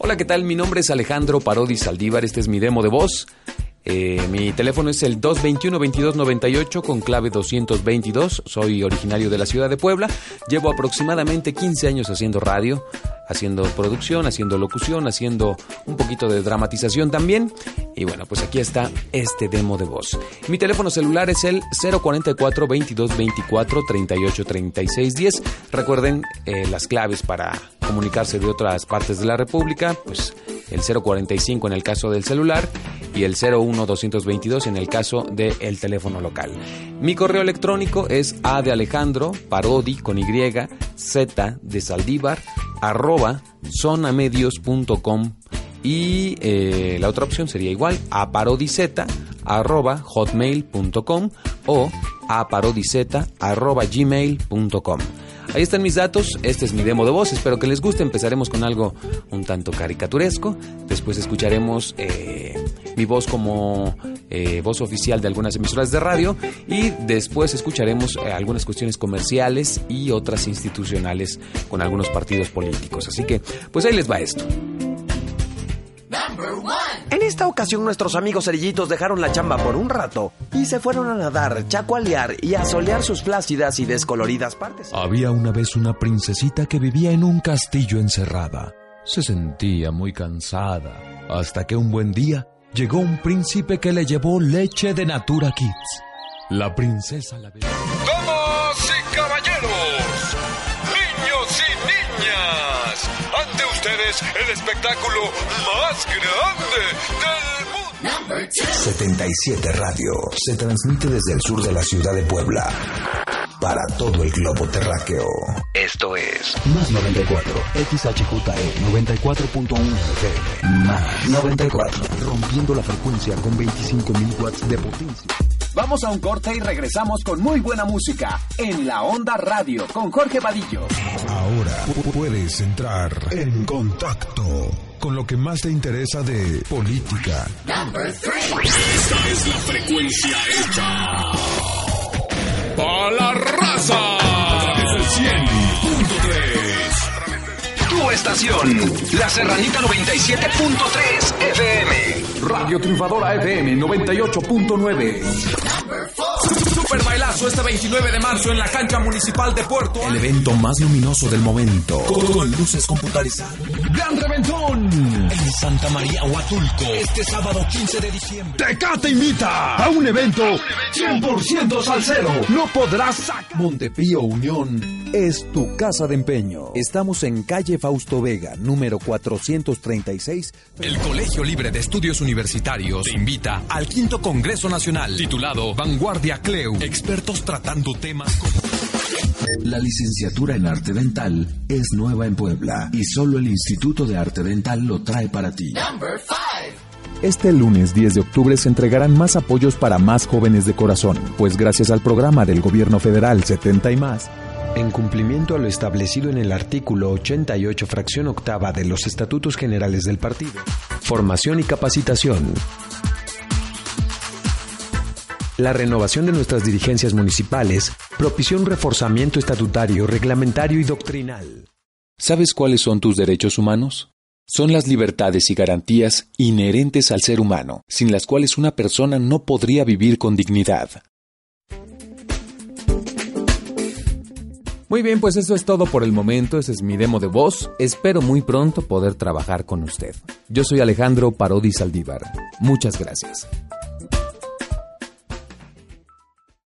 Hola, ¿qué tal? Mi nombre es Alejandro Parodi Saldívar, este es mi demo de voz. Eh, mi teléfono es el 221-2298 con clave 222. Soy originario de la ciudad de Puebla. Llevo aproximadamente 15 años haciendo radio, haciendo producción, haciendo locución, haciendo un poquito de dramatización también. Y bueno, pues aquí está este demo de voz. Mi teléfono celular es el 044 2224 38 36 10. Recuerden eh, las claves para comunicarse de otras partes de la República, pues el 045 en el caso del celular y el 01222 en el caso del teléfono local. Mi correo electrónico es a de Alejandro, parodi con y, z de Saldívar, arroba zonamedios.com y eh, la otra opción sería igual a parodizeta arroba hotmail.com o a parodizeta arroba gmail.com. Ahí están mis datos, este es mi demo de voz, espero que les guste, empezaremos con algo un tanto caricaturesco, después escucharemos eh, mi voz como eh, voz oficial de algunas emisoras de radio y después escucharemos eh, algunas cuestiones comerciales y otras institucionales con algunos partidos políticos. Así que, pues ahí les va esto. En esta ocasión nuestros amigos cerillitos dejaron la chamba por un rato y se fueron a nadar, chacualear y a solear sus plácidas y descoloridas partes. Había una vez una princesita que vivía en un castillo encerrada. Se sentía muy cansada, hasta que un buen día llegó un príncipe que le llevó leche de Natura Kids. La princesa la bebió. Damas y caballeros, niños y niñas, ante ustedes el espectáculo más grande del mundo. 77 Radio se transmite desde el sur de la ciudad de Puebla para todo el globo terráqueo. Esto es Más 94, XHJE 94.1 FM. Más 94, rompiendo la frecuencia con 25.000 watts de potencia. Vamos a un corte y regresamos con muy buena música en La Onda Radio con Jorge Vadillo. Ahora pu- puedes entrar en contacto con lo que más te interesa de política, Esta es Estación, La Serranita 97.3 FM. Radio Triunfadora FM 98.9. Super bailazo este 29 de marzo en la cancha municipal de Puerto. el evento más luminoso del momento, con luces computarizadas. Gran reventón. En Santa María Huatulco, este sábado 15 de diciembre. Tecate invita a un evento 100% salsero. No podrás sac. Montepío Unión es tu casa de empeño. Estamos en calle Fausto Vega, número 436. El Colegio Libre de Estudios Universitarios te invita al quinto Congreso Nacional titulado Vanguardia CLEU. Expertos tratando temas como La licenciatura en arte dental es nueva en Puebla y solo el Instituto de Arte Dental lo trae para ti. Este lunes 10 de octubre se entregarán más apoyos para más jóvenes de corazón, pues gracias al programa del gobierno federal 70 y más, En cumplimiento a lo establecido en el artículo 88, fracción octava de los Estatutos Generales del Partido, formación y capacitación. La renovación de nuestras dirigencias municipales propició un reforzamiento estatutario, reglamentario y doctrinal. ¿sabes cuáles son tus derechos humanos? Son las libertades y garantías inherentes al ser humano, sin las cuales una persona no podría vivir con dignidad. Muy bien, pues eso es todo por el momento. Ese es mi demo de voz. Espero muy pronto poder trabajar con usted. Yo soy Alejandro Parodi Saldívar. Muchas gracias.